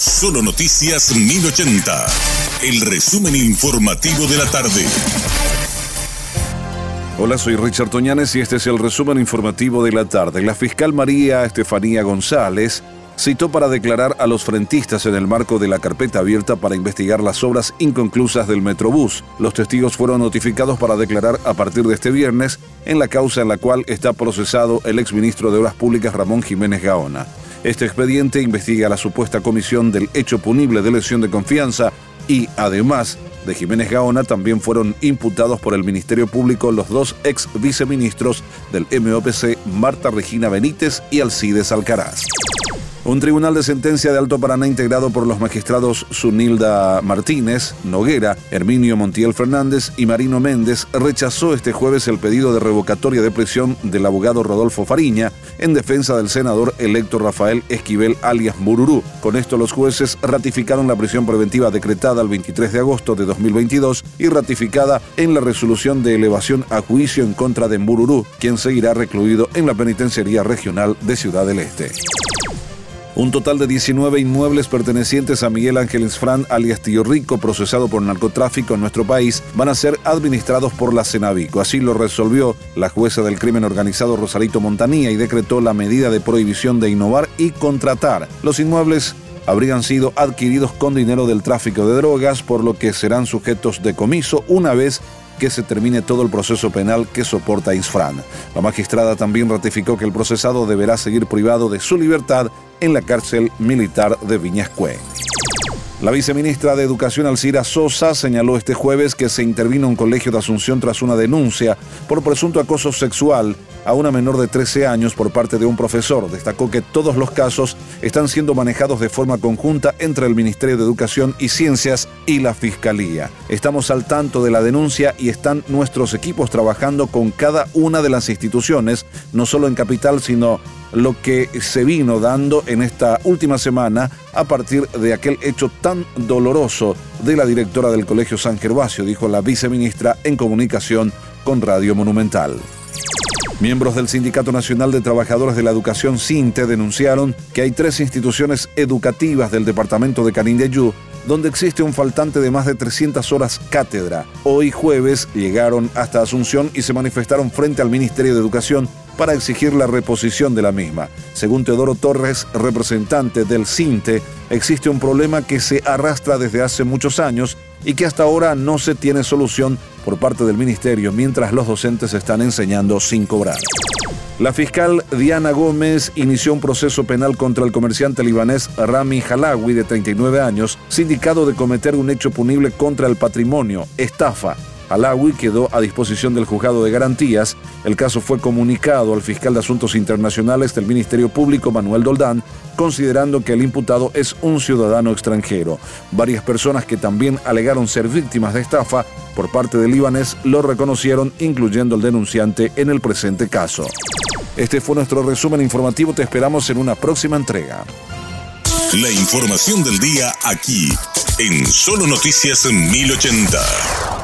Solo Noticias 1080. El resumen informativo de la tarde. Hola, soy Richard Toñanes y este es el resumen informativo de la tarde. La fiscal María Estefanía González citó para declarar a los frentistas en el marco de la carpeta abierta para investigar las obras inconclusas del Metrobús. Los testigos fueron notificados para declarar a partir de este viernes en la causa en la cual está procesado el exministro de Obras Públicas Ramón Jiménez Gaona. Este expediente investiga la supuesta comisión del hecho punible de lesión de confianza y, además de Jiménez Gaona, también fueron imputados por el Ministerio Público los dos ex viceministros del MOPC, Marta Regina Benítez y Alcides Alcaraz. Un tribunal de sentencia de Alto Paraná integrado por los magistrados Sunilda Martínez, Noguera, Herminio Montiel Fernández y Marino Méndez rechazó este jueves el pedido de revocatoria de prisión del abogado Rodolfo Fariña en defensa del senador electo Rafael Esquivel alias Mururú. Con esto los jueces ratificaron la prisión preventiva decretada el 23 de agosto de 2022 y ratificada en la resolución de elevación a juicio en contra de Mururú, quien seguirá recluido en la penitenciaría regional de Ciudad del Este. Un total de 19 inmuebles pertenecientes a Miguel Ángel Fran, alias Tío Rico, procesado por narcotráfico en nuestro país, van a ser administrados por la Cenavico. Así lo resolvió la jueza del crimen organizado Rosarito Montanía y decretó la medida de prohibición de innovar y contratar. Los inmuebles habrían sido adquiridos con dinero del tráfico de drogas, por lo que serán sujetos de comiso una vez que se termine todo el proceso penal que soporta Isfran. La magistrada también ratificó que el procesado deberá seguir privado de su libertad en la cárcel militar de Viñascue. La viceministra de Educación Alcira Sosa señaló este jueves que se intervino un colegio de Asunción tras una denuncia por presunto acoso sexual a una menor de 13 años por parte de un profesor. Destacó que todos los casos están siendo manejados de forma conjunta entre el Ministerio de Educación y Ciencias y la Fiscalía. Estamos al tanto de la denuncia y están nuestros equipos trabajando con cada una de las instituciones, no solo en Capital, sino lo que se vino dando en esta última semana a partir de aquel hecho tan doloroso de la directora del Colegio San Gervasio, dijo la viceministra en comunicación con Radio Monumental. Miembros del Sindicato Nacional de Trabajadores de la Educación CINTE denunciaron que hay tres instituciones educativas del departamento de Canindeyú donde existe un faltante de más de 300 horas cátedra. Hoy jueves llegaron hasta Asunción y se manifestaron frente al Ministerio de Educación para exigir la reposición de la misma. Según Teodoro Torres, representante del CINTE, existe un problema que se arrastra desde hace muchos años y que hasta ahora no se tiene solución por parte del Ministerio, mientras los docentes están enseñando sin cobrar. La fiscal Diana Gómez inició un proceso penal contra el comerciante libanés Rami Halawi, de 39 años, sindicado de cometer un hecho punible contra el patrimonio, estafa, Alawi quedó a disposición del juzgado de garantías. El caso fue comunicado al fiscal de Asuntos Internacionales del Ministerio Público, Manuel Doldán, considerando que el imputado es un ciudadano extranjero. Varias personas que también alegaron ser víctimas de estafa por parte del libanés lo reconocieron, incluyendo el denunciante en el presente caso. Este fue nuestro resumen informativo. Te esperamos en una próxima entrega. La información del día aquí, en Solo Noticias 1080.